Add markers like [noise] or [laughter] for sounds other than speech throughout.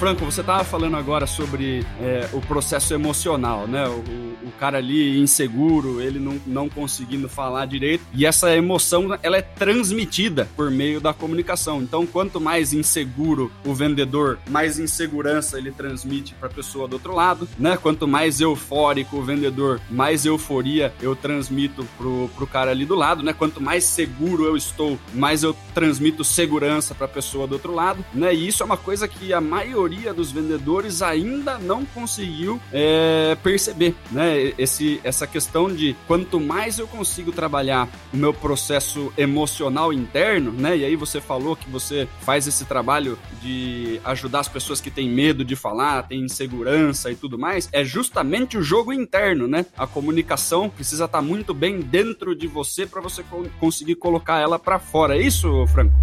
Franco, você estava falando agora sobre é, o processo emocional, né? O, o, cara ali inseguro, ele não, não conseguindo falar direito. E essa emoção, ela é transmitida por meio da comunicação. Então, quanto mais inseguro o vendedor, mais insegurança ele transmite para a pessoa do outro lado, né? Quanto mais eufórico o vendedor, mais euforia eu transmito pro, pro cara ali do lado, né? Quanto mais seguro eu estou, mais eu transmito segurança para a pessoa do outro lado, né? E isso é uma coisa que a maioria dos vendedores ainda não conseguiu é, perceber, né? Esse, essa questão de quanto mais eu consigo trabalhar o meu processo emocional interno, né? E aí você falou que você faz esse trabalho de ajudar as pessoas que têm medo de falar, têm insegurança e tudo mais, é justamente o jogo interno, né? A comunicação precisa estar muito bem dentro de você para você conseguir colocar ela para fora. É isso, Franco?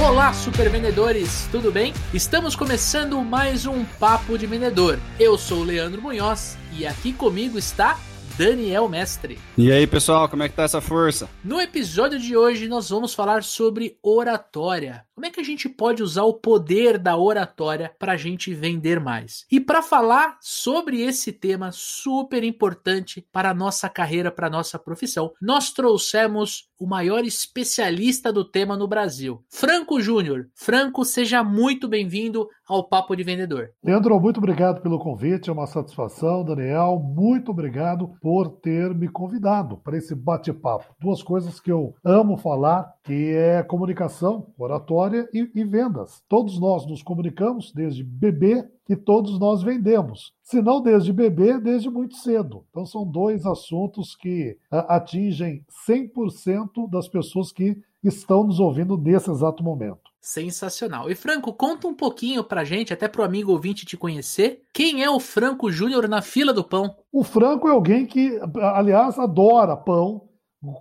Olá, super vendedores, tudo bem? Estamos começando mais um Papo de Vendedor. Eu sou o Leandro Munhoz e aqui comigo está Daniel Mestre. E aí, pessoal, como é que tá essa força? No episódio de hoje nós vamos falar sobre oratória. Como é que a gente pode usar o poder da oratória para a gente vender mais? E para falar sobre esse tema super importante para a nossa carreira, para a nossa profissão, nós trouxemos o maior especialista do tema no Brasil, Franco Júnior. Franco, seja muito bem-vindo ao Papo de Vendedor. Leandro, muito obrigado pelo convite, é uma satisfação. Daniel, muito obrigado por ter me convidado para esse bate-papo. Duas coisas que eu amo falar, que é comunicação, oratória e, e vendas. Todos nós nos comunicamos desde bebê e todos nós vendemos. Se não desde bebê, desde muito cedo. Então são dois assuntos que atingem 100% das pessoas que estão nos ouvindo nesse exato momento. Sensacional. E Franco, conta um pouquinho pra gente, até pro amigo ouvinte te conhecer. Quem é o Franco Júnior na fila do pão? O Franco é alguém que, aliás, adora pão,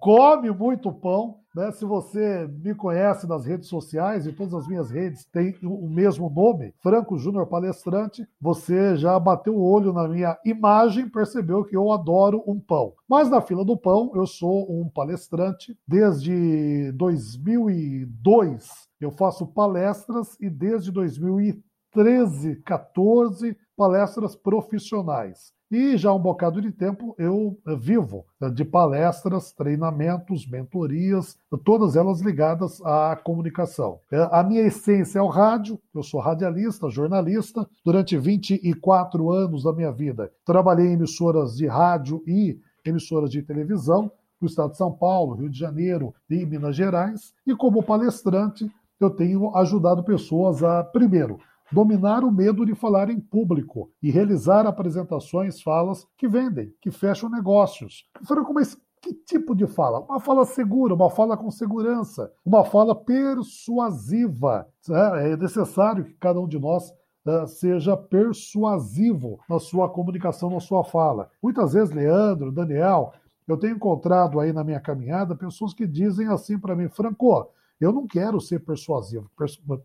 come muito pão né? Se você me conhece nas redes sociais, e todas as minhas redes têm o mesmo nome, Franco Júnior Palestrante, você já bateu o olho na minha imagem, percebeu que eu adoro um pão. Mas na fila do pão, eu sou um palestrante desde 2002. Eu faço palestras e desde 2013, 14 palestras profissionais. E já há um bocado de tempo eu vivo de palestras, treinamentos, mentorias, todas elas ligadas à comunicação. Eh, a minha essência é o rádio, eu sou radialista, jornalista. Durante 24 anos da minha vida, trabalhei em emissoras de rádio e emissoras de televisão no estado de São Paulo, Rio de Janeiro e Minas Gerais. E como palestrante, eu tenho ajudado pessoas a, primeiro, dominar o medo de falar em público e realizar apresentações, falas que vendem, que fecham negócios. Franco, mas que tipo de fala? Uma fala segura, uma fala com segurança, uma fala persuasiva. É, é necessário que cada um de nós é, seja persuasivo na sua comunicação, na sua fala. Muitas vezes, Leandro, Daniel, eu tenho encontrado aí na minha caminhada pessoas que dizem assim para mim, Franco, eu não quero ser persuasivo.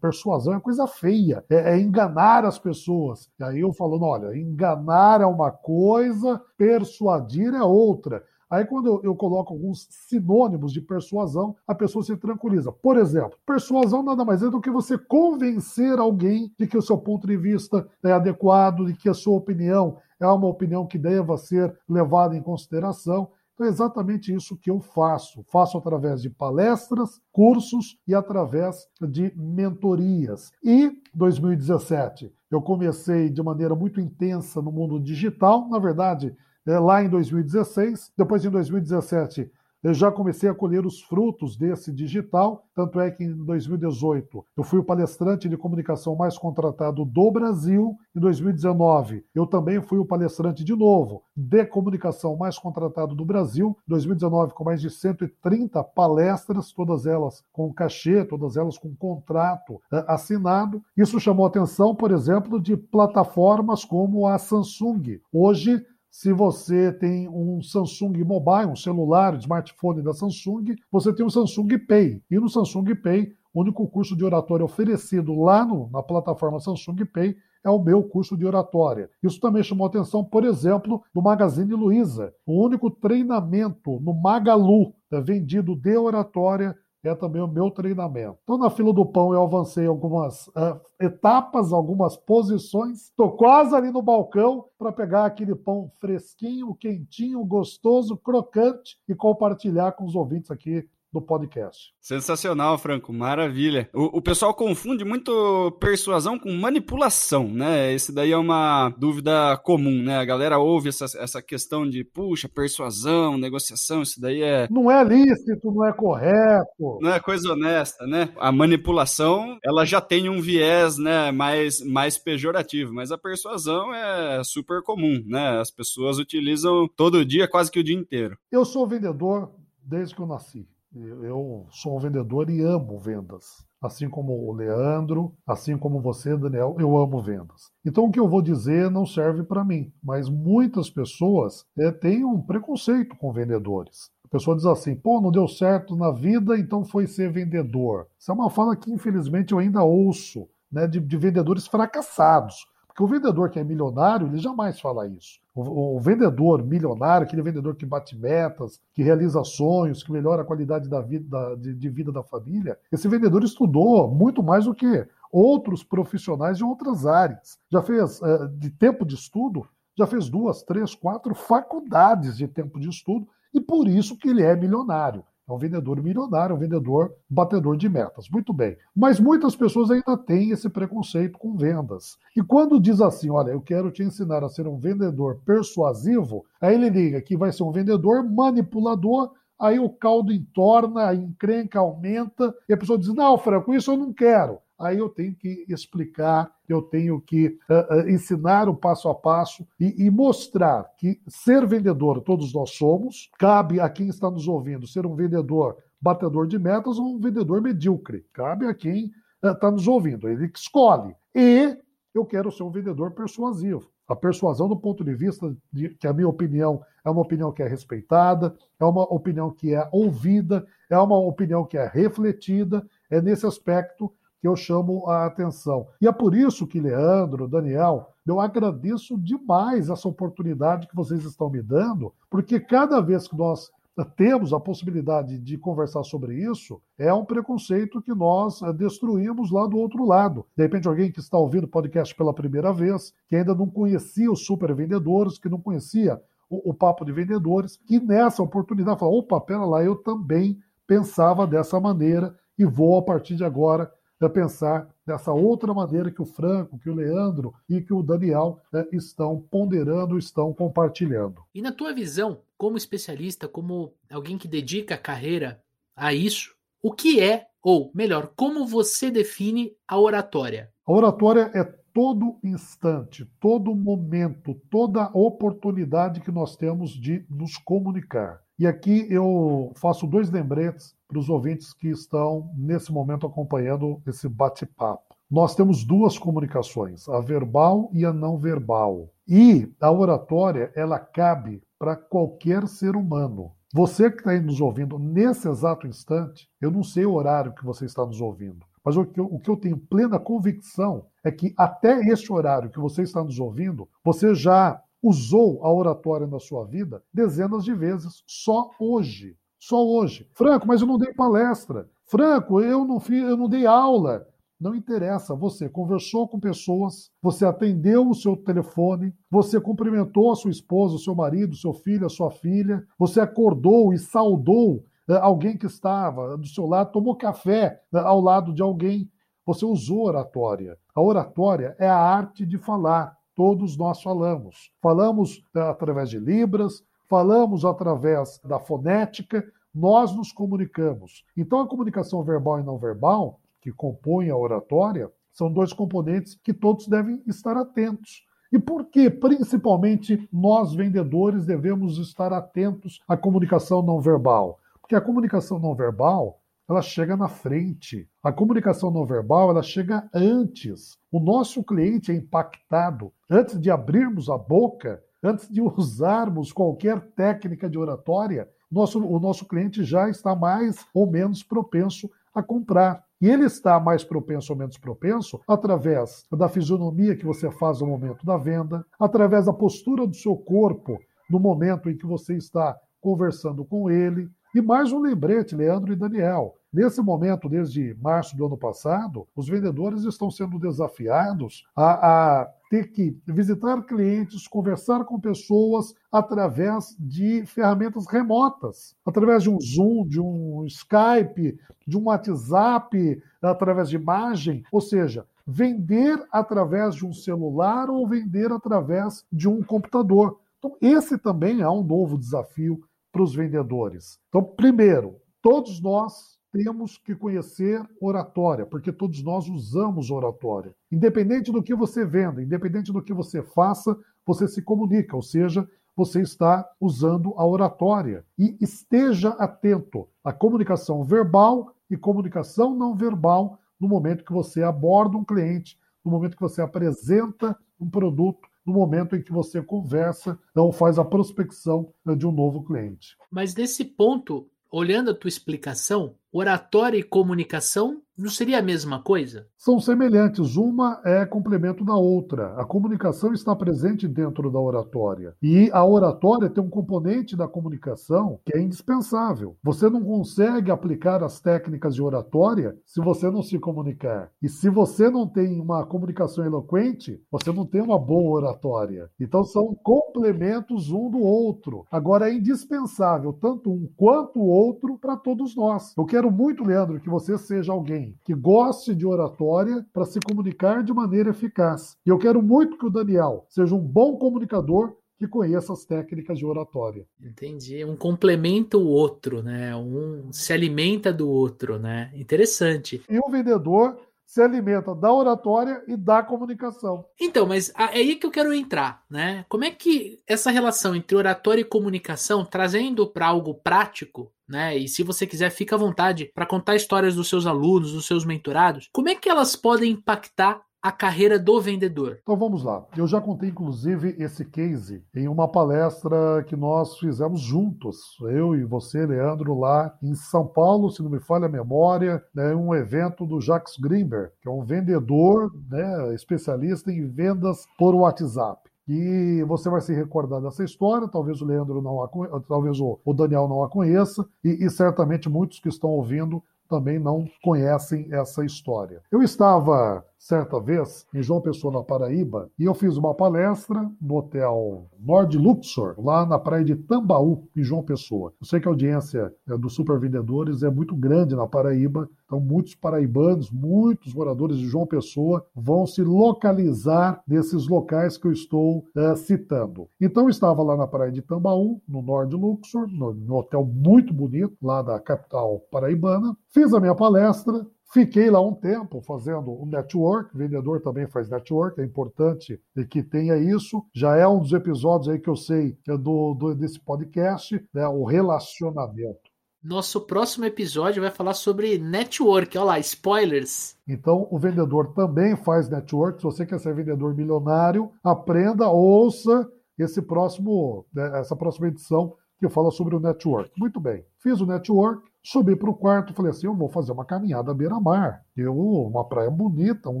Persuasão é coisa feia, é, é enganar as pessoas. E aí eu falando, olha, enganar é uma coisa, persuadir é outra. Aí, quando eu, eu, coloco alguns sinônimos de persuasão, a pessoa se tranquiliza. Por exemplo, persuasão nada mais é do que você convencer alguém de que o seu ponto de vista é adequado, de que a sua opinião é uma opinião que deva ser levada em consideração. Então é exatamente isso que eu faço. Faço através de palestras, cursos e através de mentorias. E 2017, eu comecei de maneira muito intensa no mundo digital, na verdade, é, lá em 2016, depois em 2017 eu já comecei a colher os frutos desse digital, tanto é que em 2018 eu fui o palestrante de comunicação mais contratado do Brasil. Em 2019 eu também fui o palestrante de novo de comunicação mais contratado do Brasil. 2019 com mais de 130 palestras, todas elas com cachê, todas elas com contrato é, assinado. Isso chamou a atenção, por exemplo, de plataformas como a Samsung. Hoje se você tem um Samsung Mobile, um celular, um smartphone da Samsung, você tem o Samsung Pay. E no Samsung Pay, o único curso de oratória oferecido lá no, na plataforma Samsung Pay é o meu curso de oratória. Isso também chamou atenção, por exemplo, do Magazine Luiza. O único treinamento no Magalu vendido de oratória é também o meu treinamento. Então, na fila do pão, eu avancei algumas uh, etapas, algumas posições. Estou quase ali no balcão para pegar aquele pão fresquinho, quentinho, gostoso, crocante e compartilhar com os ouvintes aqui do podcast. Sensacional, Franco, maravilha. O, o, pessoal confunde muito persuasão com manipulação, né? Esse daí é uma dúvida comum, né? A galera ouve essa, essa questão de, puxa, persuasão, negociação, isso daí é. Não é lícito, não é correto. Não é coisa honesta, né? A manipulação, ela já tem um viés, né, mais, mais pejorativo, mas a persuasão é super comum, né? As pessoas utilizam todo dia, quase que o dia inteiro. Eu sou vendedor desde que eu nasci. Eu sou um vendedor e amo vendas. Assim como o Leandro, assim como você, Daniel, eu amo vendas. Então o que eu vou dizer não serve para mim, mas muitas pessoas é, têm um preconceito com vendedores. A pessoa diz assim: pô, não deu certo na vida, então foi ser vendedor. Isso é uma fala que infelizmente eu ainda ouço né, de, de vendedores fracassados. Porque o vendedor que é milionário, ele jamais fala isso. O, o, vendedor milionário, aquele vendedor que bate metas, que realiza sonhos, que melhora a qualidade da vida, da, de, de vida da família, esse vendedor estudou muito mais do que outros profissionais de outras áreas. Já fez, uh, de tempo de estudo, já fez duas, três, quatro faculdades de tempo de estudo, e por isso que ele é milionário. É um vendedor milionário, um vendedor batedor de metas. Muito bem. Mas muitas pessoas ainda têm esse preconceito com vendas. E quando diz assim, olha, eu quero te ensinar a ser um vendedor persuasivo, aí ele liga que vai ser um vendedor manipulador, aí o caldo entorna, a encrenca aumenta, e a pessoa diz, não, Franco, isso eu não quero aí eu tenho que explicar, eu tenho que uh, uh, ensinar o passo a passo e, e, mostrar que ser vendedor todos nós somos, cabe a quem está nos ouvindo ser um vendedor batedor de metas ou um vendedor medíocre, cabe a quem está uh, nos ouvindo, ele que escolhe. E eu quero ser um vendedor persuasivo. A persuasão, do ponto de vista de que a minha opinião é uma opinião que é respeitada, é uma opinião que é ouvida, é uma opinião que é refletida, é nesse aspecto que eu chamo a atenção. E é por isso que, Leandro, Daniel, eu agradeço demais essa oportunidade que vocês estão me dando, porque cada vez que nós temos a possibilidade de conversar sobre isso, é um preconceito que nós eh, destruímos lá do outro lado. De repente, alguém que está ouvindo o podcast pela primeira vez, que ainda não conhecia os super vendedores, que não conhecia o, o papo de vendedores, que nessa oportunidade fala: opa, pera lá, eu também pensava dessa maneira e vou, a partir de agora, é pensar dessa outra maneira que o Franco, que o Leandro e que o Daniel né, estão ponderando, estão compartilhando. E na tua visão, como especialista, como alguém que dedica a carreira a isso, o que é, ou melhor, como você define a oratória? A oratória é todo instante, todo momento, toda oportunidade que nós temos de nos comunicar. E aqui eu faço dois lembretes para os ouvintes que estão nesse momento acompanhando esse bate-papo. Nós temos duas comunicações, a verbal e a não verbal. E a oratória, ela cabe para qualquer ser humano. Você que está aí nos ouvindo nesse exato instante, eu não sei o horário que você está nos ouvindo, mas o que, eu, o que eu tenho plena convicção é que até este horário que você está nos ouvindo, você já usou a oratória na sua vida dezenas de vezes, só hoje. Só hoje. Franco, mas eu não dei palestra. Franco, eu não, fiz, eu não dei aula. Não interessa, você conversou com pessoas, você atendeu o seu telefone, você cumprimentou a sua esposa, o seu marido, o seu filho, a sua filha, você acordou e saudou eh, alguém que estava do seu lado, tomou café eh, ao lado de alguém. Você usou oratória. A oratória é a arte de falar todos nós falamos. Falamos eh, através de Libras, falamos através da fonética, nós nos comunicamos. Então, a comunicação verbal e não verbal, que compõem a oratória, são dois componentes que todos devem estar atentos. E por que, principalmente, nós vendedores devemos estar atentos à comunicação não verbal? Porque a comunicação não verbal ela chega na frente. A comunicação não verbal, ela chega antes. O nosso cliente é impactado antes de abrirmos a boca, antes de usarmos qualquer técnica de oratória, nosso, o nosso cliente já está mais ou menos propenso a comprar. E ele está mais propenso ou menos propenso através da fisionomia que você faz no momento da venda, através da postura do seu corpo no momento em que você está conversando com ele, E mais um lembrete, Leandro e Daniel. Nesse momento, desde março do ano passado, os vendedores estão sendo desafiados a, a ter que visitar clientes, conversar com pessoas através de ferramentas remotas, através de um Zoom, de um Skype, de um WhatsApp, através de imagem, ou seja, vender através de um celular ou vender através de um computador. Então, esse também é um novo desafio para os vendedores. Então, primeiro, todos nós temos que conhecer oratória, porque todos nós usamos oratória. Independente do que você venda, independente do que você faça, você se comunica, ou seja, você está usando a oratória. E esteja atento à comunicação verbal e comunicação não verbal no momento que você aborda um cliente, no momento que você apresenta um produto, no momento em que você conversa, não faz a prospecção de um novo cliente. Mas nesse ponto, olhando a tua explicação, oratória e comunicação não seria a mesma coisa? São semelhantes, uma é complemento da outra. A comunicação está presente dentro da oratória. E a oratória tem um componente da comunicação que é indispensável. Você não consegue aplicar as técnicas de oratória se você não se comunicar. E se você não tem uma comunicação eloquente, você não tem uma boa oratória. Então são complementos um do outro. Agora é indispensável tanto um quanto o outro para todos nós. Eu quero muito, Leandro, que você seja alguém que goste de oratória para se comunicar de maneira eficaz. E eu quero muito que o Daniel seja um bom comunicador que conheça as técnicas de oratória. Entendi. Um complementa o outro, né? Um se alimenta do outro, né? Interessante. E o vendedor se alimenta da oratória e da comunicação. Então, mas é aí que eu quero entrar, né? Como é que essa relação entre oratória e comunicação, trazendo para algo prático, né? E se você quiser, fica à vontade para contar histórias dos seus alunos, dos seus mentorados. Como é que elas podem impactar a carreira do vendedor? Então vamos lá. Eu já contei, inclusive, esse case em uma palestra que nós fizemos juntos, eu e você, Leandro, lá em São Paulo, se não me falha a memória, né, um evento do Jacques Greenberg, que é um vendedor, né, especialista em vendas por WhatsApp. E você vai se recordar dessa história, talvez o Leandro não a, talvez o, Daniel não a conheça, e, e certamente muitos que estão ouvindo também não conhecem essa história. Eu estava certa vez em João Pessoa, na Paraíba, e eu fiz uma palestra no hotel Nord Luxor, lá na praia de Tambaú, em João Pessoa. Eu sei que a audiência é, dos supervendedores é muito grande na Paraíba, então muitos paraibanos, muitos moradores de João Pessoa vão se localizar nesses locais que eu estou é, citando. Então eu estava lá na praia de Tambaú, no Nord Luxor, no, no hotel muito bonito, lá da capital paraibana. Fiz a minha palestra, Fiquei lá um tempo fazendo o network, vendedor também faz network, é importante que tenha isso. Já é um dos episódios aí que eu sei é do, do, desse podcast, né, o relacionamento. Nosso próximo episódio vai falar sobre network. Olha lá, spoilers. Então, o vendedor também faz network. Se você quer ser vendedor milionário, aprenda, ouça esse próximo, né, essa próxima edição que fala sobre o network. Muito bem. Fiz o network, Subi para o quarto, falei assim: eu vou fazer uma caminhada beira-mar. Eu, uma praia bonita, um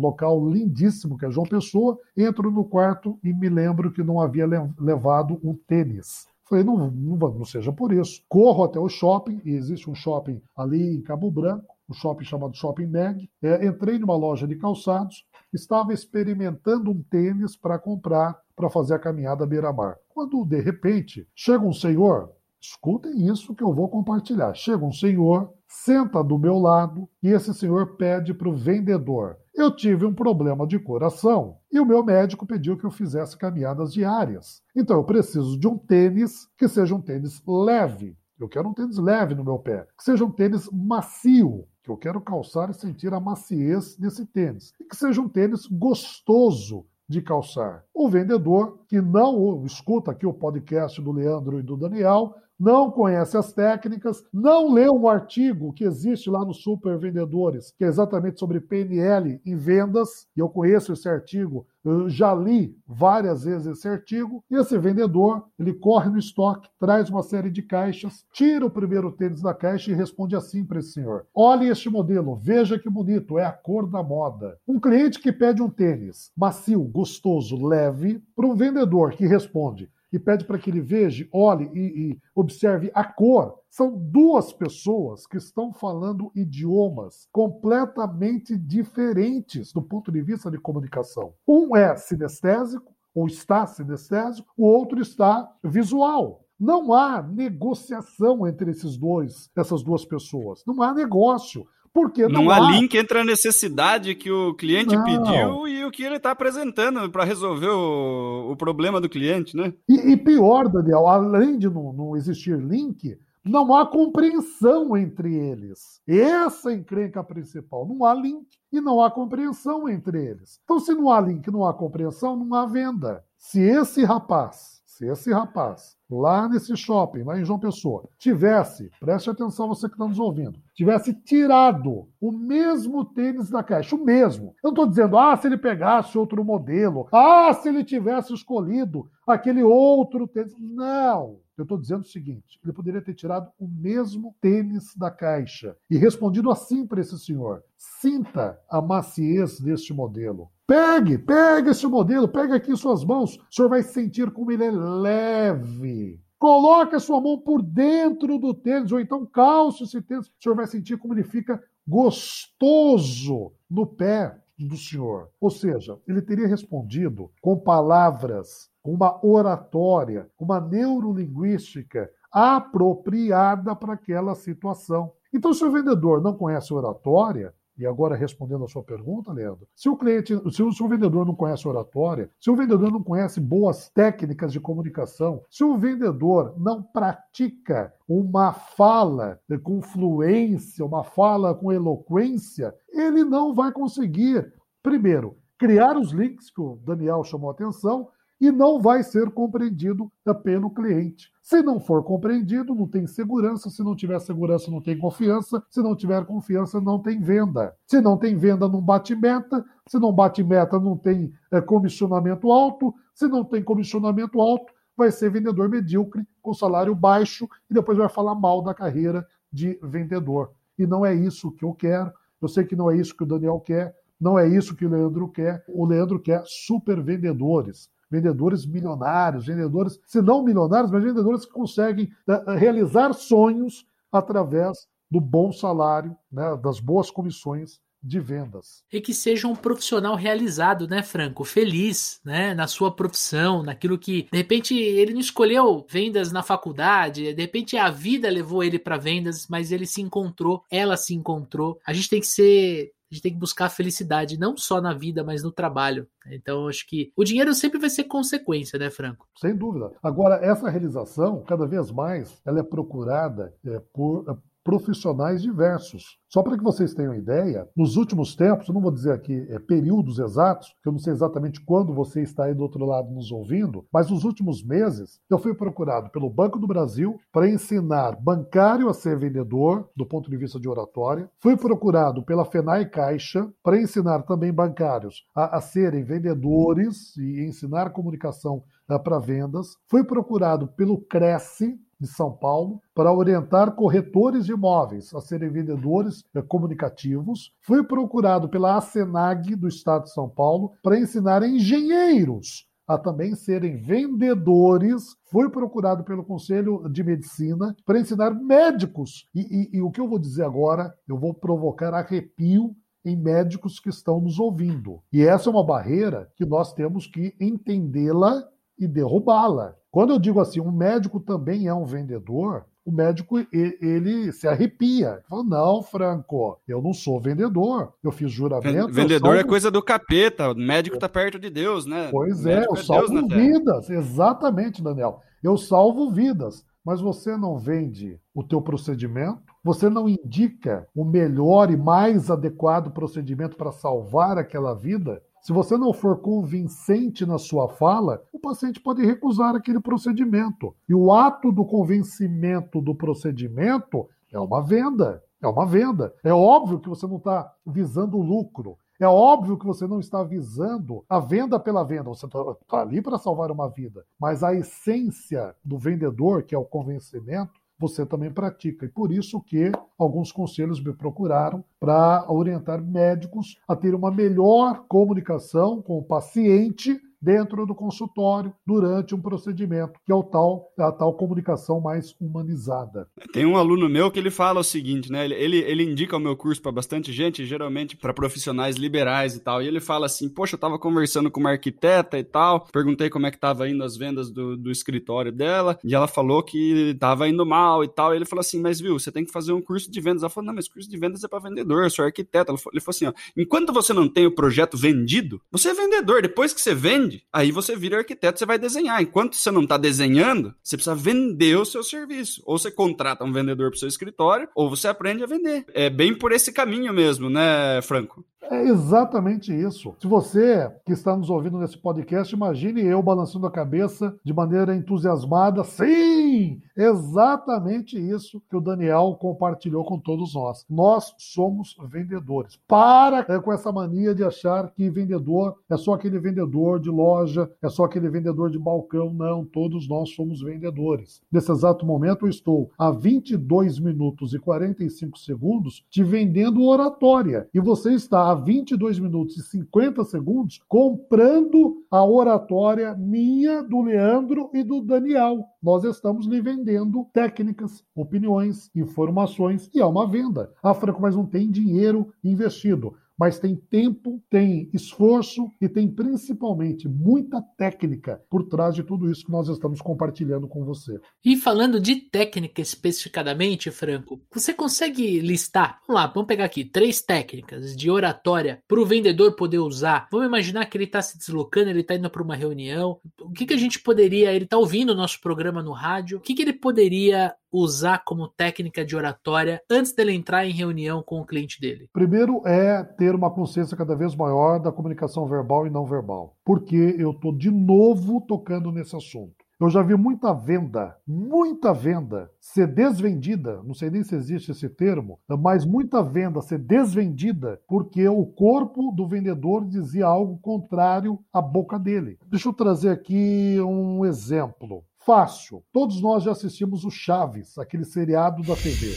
local lindíssimo que é João Pessoa. Entro no quarto e me lembro que não havia levado um tênis. Falei, não, não, não seja por isso. Corro até o shopping, e existe um shopping ali em Cabo Branco, um shopping chamado Shopping Mag. É, entrei numa loja de calçados, estava experimentando um tênis para comprar para fazer a caminhada beira-mar. Quando, de repente, chega um senhor Escutem isso que eu vou compartilhar. Chega um senhor, senta do meu lado e esse senhor pede para o vendedor: Eu tive um problema de coração e o meu médico pediu que eu fizesse caminhadas diárias. Então eu preciso de um tênis que seja um tênis leve. Eu quero um tênis leve no meu pé, que seja um tênis macio, que eu quero calçar e sentir a maciez desse tênis, e que seja um tênis gostoso de calçar. O vendedor que não escuta aqui o podcast do Leandro e do Daniel não conhece as técnicas, não leu um artigo que existe lá no Super Vendedores, que é exatamente sobre PNL em vendas, e eu conheço esse artigo, eu já li várias vezes esse artigo, e esse vendedor, ele corre no estoque, traz uma série de caixas, tira o primeiro tênis da caixa e responde assim para esse senhor: Olhe este modelo, veja que bonito, é a cor da moda. Um cliente que pede um tênis macio, gostoso, leve, para um vendedor que responde: e pede para que ele veja, olhe e, e observe a cor. São duas pessoas que estão falando idiomas completamente diferentes do ponto de vista de comunicação. Um é sinestésico, ou está sinestésico, o outro está visual. Não há negociação entre esses dois, essas duas pessoas. Não há negócio. Porque não, não há, link entre a necessidade que o cliente não. pediu e o que ele está apresentando para resolver o, o, problema do cliente, né? E, e pior, Daniel, além de não, não existir link, não há compreensão entre eles. Essa é a encrenca principal. Não há link e não há compreensão entre eles. Então, se não há link, não há compreensão, não há venda. Se esse rapaz, se esse rapaz lá nesse shopping, lá em João Pessoa, tivesse, preste atenção você que está nos ouvindo, tivesse tirado o mesmo tênis da caixa, o mesmo. Eu não estou dizendo, ah, se ele pegasse outro modelo, ah, se ele tivesse escolhido aquele outro tênis. Não. Eu estou dizendo o seguinte: ele poderia ter tirado o mesmo tênis da caixa e respondido assim para esse senhor: sinta a maciez deste modelo. Pegue, pegue esse modelo, pegue aqui em suas mãos. O senhor vai sentir como ele é leve. Coloque a sua mão por dentro do tênis, ou então calce esse tênis. O senhor vai sentir como ele fica gostoso no pé do senhor. Ou seja, ele teria respondido com palavras, com uma oratória, uma neurolinguística apropriada para aquela situação. Então, se o vendedor não conhece oratória, e agora respondendo a sua pergunta, Leandro, se o cliente, se o, se o vendedor não conhece oratória, se o vendedor não conhece boas técnicas de comunicação, se o vendedor não pratica uma fala com fluência, uma fala com eloquência, ele não vai conseguir, primeiro, criar os links que o Daniel chamou a atenção e não vai ser compreendido pelo cliente. Se não for compreendido, não tem segurança. Se não tiver segurança, não tem confiança. Se não tiver confiança, não tem venda. Se não tem venda, não bate meta. Se não bate meta, não tem é, comissionamento alto. Se não tem comissionamento alto, vai ser vendedor medíocre, com salário baixo, e depois vai falar mal da carreira de vendedor. E não é isso que eu quero. Eu sei que não é isso que o Daniel quer. Não é isso que o Leandro quer. O Leandro quer super vendedores vendedores milionários, vendedores, se não milionários, mas vendedores que conseguem né, realizar sonhos através do bom salário, né, das boas comissões de vendas. E que seja um profissional realizado, né, Franco? Feliz, né, na sua profissão, naquilo que, de repente, ele não escolheu vendas na faculdade, de repente a vida levou ele para vendas, mas ele se encontrou, ela se encontrou. A gente tem que ser a gente tem que buscar a felicidade, não só na vida, mas no trabalho. Então, acho que o dinheiro sempre vai ser consequência, né, Franco? Sem dúvida. Agora, essa realização, cada vez mais, ela é procurada é, por profissionais diversos. Só para que vocês tenham ideia, nos últimos tempos, eu não vou dizer aqui é, períodos exatos, que eu não sei exatamente quando você está aí do outro lado nos ouvindo, mas nos últimos meses eu fui procurado pelo Banco do Brasil para ensinar bancário a ser vendedor, do ponto de vista de oratória. Fui procurado pela FENAI Caixa para ensinar também bancários a, a serem vendedores e ensinar comunicação uh, para vendas. Fui procurado pelo Cresce, de São Paulo para orientar corretores de imóveis a serem vendedores eh, comunicativos. Fui procurado pela Acenag do Estado de São Paulo para ensinar engenheiros a também serem vendedores. Fui procurado pelo Conselho de Medicina para ensinar médicos. E, e, e o que eu vou dizer agora, eu vou provocar arrepio em médicos que estão nos ouvindo. E essa é uma barreira que nós temos que entendê-la e derrubá-la. Quando eu digo assim, um médico também é um vendedor, o médico ele se arrepia. Fala, não, Franco, eu não sou vendedor. Eu fiz juramento. Vendedor é salvo... é coisa do capeta. O médico está perto de Deus, né? Pois é, eu é salvo vidas. Exatamente, Daniel. Eu salvo vidas. Mas você não vende o teu procedimento, você não indica o melhor e mais adequado procedimento para salvar aquela vida, se você não for convincente na sua fala, o paciente pode recusar aquele procedimento. E o ato do convencimento do procedimento é uma venda. É uma venda. É óbvio que você não está visando lucro. É óbvio que você não está visando a venda pela venda. Você está tá ali para salvar uma vida. Mas a essência do vendedor, que é o convencimento, você também pratica. E por isso que alguns conselhos me procuraram para orientar médicos a ter uma melhor comunicação com o paciente dentro do consultório durante um procedimento, que é o tal, a tal comunicação mais humanizada. Tem um aluno meu que ele fala o seguinte, né? Ele, ele indica o meu curso para bastante gente, geralmente para profissionais liberais e tal. E ele fala assim: Poxa, eu tava conversando com uma arquiteta e tal, perguntei como é que tava indo as vendas do, do escritório dela, e ela falou que tava indo mal e tal. E ele falou assim: Mas viu, você tem que fazer um curso de vendas. Ela falou: Não, mas curso de vendas é para vendedor, eu sou arquiteta. Ele falou assim: ó, enquanto você não tem o projeto vendido, você é vendedor. Depois que você vende, aí você vira arquiteto, você vai desenhar. Enquanto você não tá desenhando, você precisa vender o seu serviço. Ou você contrata um vendedor para o seu escritório, ou você aprende a vender. É bem por esse caminho mesmo, né, Franco? É exatamente isso. Se você que está nos ouvindo nesse podcast, imagine eu balançando a cabeça de maneira entusiasmada. Sim! Exatamente isso que o Daniel compartilhou com todos nós. Nós somos vendedores. Para é, com essa mania de achar que vendedor é só aquele vendedor de loja, é só aquele vendedor de balcão. Não, todos nós somos vendedores. Nesse exato momento, eu estou a 22 minutos e 45 segundos te vendendo oratória. E você está a 22 minutos e 50 segundos comprando a oratória minha, do Leandro e do Daniel. Nós estamos lhe vendendo técnicas, opiniões, informações e é uma venda. Ah, Franco, mas não tem dinheiro investido mas tem tempo, tem esforço e tem principalmente muita técnica por trás de tudo isso que nós estamos compartilhando com você. E falando de técnica especificadamente, Franco, você consegue listar, vamos lá, vamos pegar aqui, três técnicas de oratória para o vendedor poder usar. Vamos imaginar que ele está se deslocando, ele está indo para uma reunião. O que, que a gente poderia, ele está ouvindo o nosso programa no rádio, o que, que ele poderia usar como técnica de oratória antes dele entrar em reunião com o cliente dele? Primeiro é ter uma consciência cada vez maior da comunicação verbal e não verbal, porque eu estou de novo tocando nesse assunto. Eu já vi muita venda, muita venda ser desvendida, não sei nem se existe esse termo, mas muita venda ser desvendida porque o corpo do vendedor dizia algo contrário à boca dele. Deixa eu trazer aqui um exemplo. Fácil. Todos nós já assistimos o Chaves, aquele seriado da TV.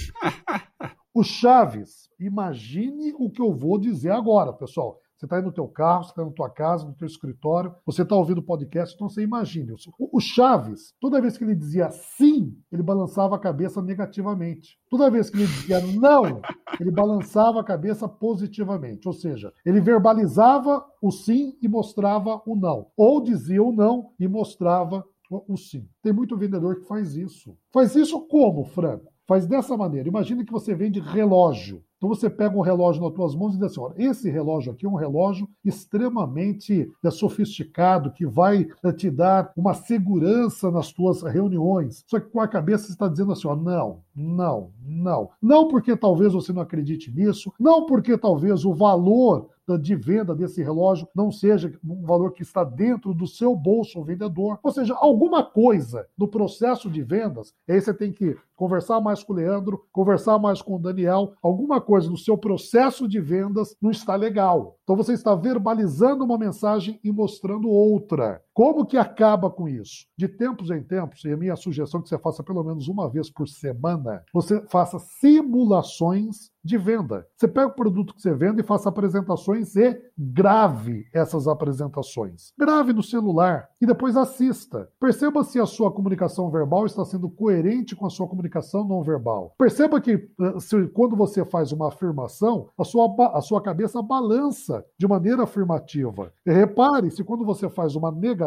O Chaves, imagine o que eu vou dizer agora, pessoal. Você está aí no teu carro, você está na tua casa, no teu escritório, você está ouvindo o podcast, então você imagine. O Chaves, toda vez que ele dizia sim, ele balançava a cabeça negativamente. Toda vez que ele dizia não, ele balançava a cabeça positivamente. Ou seja, ele verbalizava o sim e mostrava o não. Ou dizia o não e mostrava o sim. Tem muito vendedor que faz isso. Faz isso como, Franco? Faz dessa maneira. Imagine que você vende relógio. Então você pega um relógio nas tuas mãos e diz assim: olha, esse relógio aqui é um relógio extremamente é, sofisticado, que vai é, te dar uma segurança nas tuas reuniões. Só que com a cabeça você está dizendo assim: ó, não, não, não. Não porque talvez você não acredite nisso, não porque talvez o valor de venda desse relógio não seja um valor que está dentro do seu bolso vendedor. Ou seja, alguma coisa no processo de vendas, aí você tem que conversar mais com o Leandro, conversar mais com o Daniel, alguma coisa no seu processo de vendas não está legal. Então você está verbalizando uma mensagem e mostrando outra. Como que acaba com isso? De tempos em tempos, e a minha sugestão é que você faça pelo menos uma vez por semana, você faça simulações de venda. Você pega o produto que você vende e faça apresentações e grave essas apresentações. Grave no celular e depois assista. Perceba se a sua comunicação verbal está sendo coerente com a sua comunicação não verbal. Perceba que eh, se, quando você faz uma afirmação, a sua, a sua cabeça balança de maneira afirmativa. E repare se quando você faz uma negação,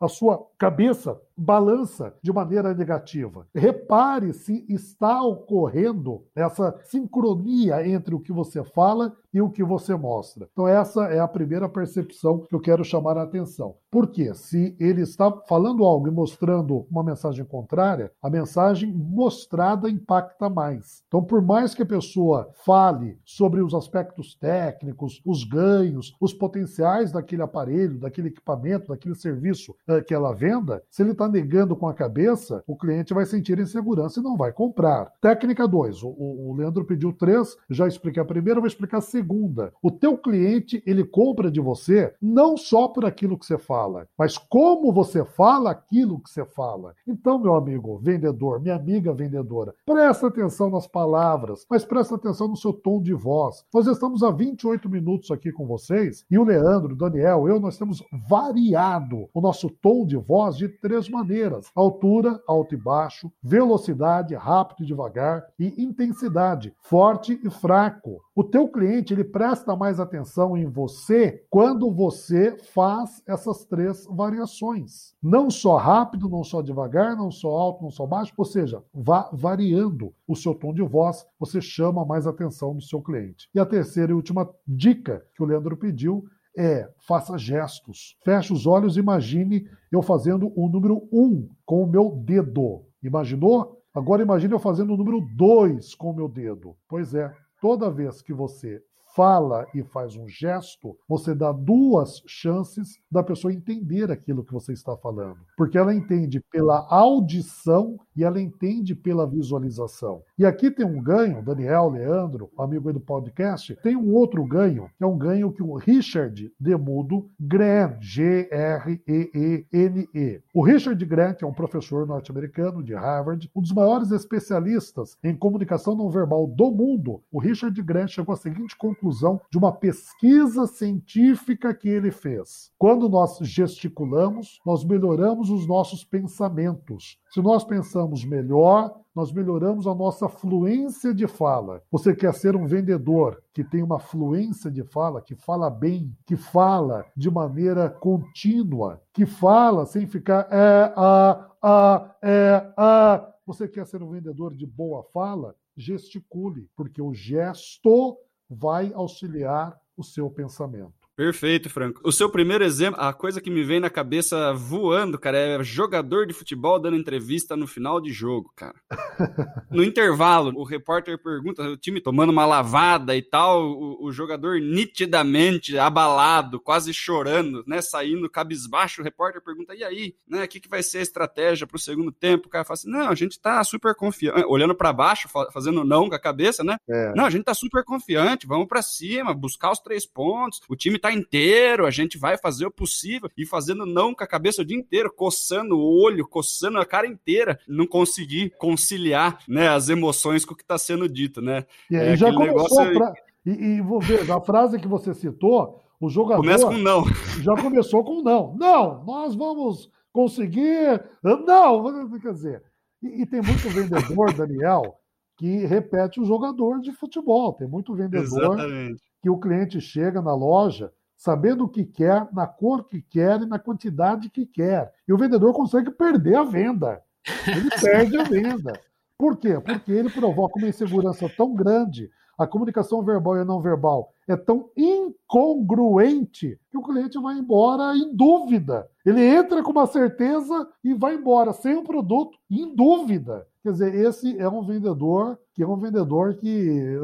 a sua cabeça balança de maneira negativa. Repare se está ocorrendo essa sincronia entre o que você fala e o que você mostra. Então, essa é a primeira percepção que eu quero chamar a atenção. Porque se ele está falando algo e mostrando uma mensagem contrária, a mensagem mostrada impacta mais. Então, por mais que a pessoa fale sobre os aspectos técnicos, os ganhos, os potenciais daquele aparelho, daquele equipamento, daquele serviço eh, que ela venda, se ele está negando com a cabeça, o cliente vai sentir insegurança e não vai comprar. Técnica 2. O, o, Leandro pediu três, já expliquei a primeira, vou explicar a segunda. O teu cliente, ele compra de você não só por aquilo que você fala, mas como você fala aquilo que você fala. Então, meu amigo vendedor, minha amiga vendedora, presta atenção nas palavras, mas presta atenção no seu tom de voz. Nós estamos há 28 minutos aqui com vocês e o Leandro, o Daniel, eu, nós temos variado o nosso tom de voz de três maneiras: altura, alto e baixo, velocidade, rápido e devagar e intensidade, forte e fraco. O teu cliente ele presta mais atenção em você quando você faz essas três variações. Não só rápido, não só devagar, não só alto, não só baixo, ou seja, vá variando o seu tom de voz, você chama mais atenção do seu cliente. E a terceira e última dica que o Leandro pediu é faça gestos. Feche os olhos e imagine eu fazendo o número 1 um com o meu dedo. Imaginou? Agora imagine eu fazendo o número 2 com o meu dedo. Pois é, toda vez que você fala e faz um gesto, você dá duas chances da pessoa entender aquilo que você está falando. Porque ela entende pela audição e ela entende pela visualização. E aqui tem um ganho, Daniel, Leandro, amigo aí do podcast, tem um outro ganho, que é um ganho que o Richard Demudo Grant, G-R-E-E-N-E. -E. O Richard Grant é um professor norte-americano de Harvard, um dos maiores especialistas em comunicação não verbal do mundo. O Richard Grant chegou à seguinte conclusão conclusão de uma pesquisa científica que ele fez. Quando nós gesticulamos, nós melhoramos os nossos pensamentos. Se nós pensamos melhor, nós melhoramos a nossa fluência de fala. Você quer ser um vendedor que tem uma fluência de fala, que fala bem, que fala de maneira contínua, que fala sem ficar é, a, a, é, a. Você quer ser um vendedor de boa fala? Gesticule, porque o gesto vai auxiliar o seu pensamento. Perfeito, Franco. O seu primeiro exemplo, a coisa que me vem na cabeça voando, cara, é jogador de futebol dando entrevista no final de jogo, cara. [laughs] No intervalo, o repórter pergunta, o time tomando uma lavada e tal, o, o jogador nitidamente abalado, quase chorando, né, saindo cabisbaixo, o repórter pergunta, e aí, né, o que, que vai ser a estratégia pro segundo tempo? O cara fala assim, não, a gente tá super confiante, olhando para baixo, fazendo não com a cabeça, né? É. Não, a gente tá super confiante, vamos para cima, buscar os três pontos, o time tá inteiro, a gente vai fazer o possível e fazendo não com a cabeça o dia inteiro, coçando o olho, coçando a cara inteira, não conseguir conciliar, né, as emoções com o que está sendo dito, né? E aí, é já começou negócio... pra... e, e vou ver, a frase que você citou, o jogador começa com não. [laughs] Já começou com não. Não, nós vamos conseguir. Não, quer dizer. E, e tem muito vendedor, [laughs] Daniel, que repete o jogador de futebol. Tem muito vendedor Exatamente. Que o cliente chega na loja sabendo o que quer, na cor que quer e na quantidade que quer. E o vendedor consegue perder a venda. Ele [laughs] perde a venda. Por quê? Porque ele provoca uma insegurança tão grande, a comunicação verbal e não verbal é tão incongruente que o cliente vai embora em dúvida. Ele entra com uma certeza e vai embora sem o produto em dúvida. Quer dizer, esse é um vendedor que é um vendedor que.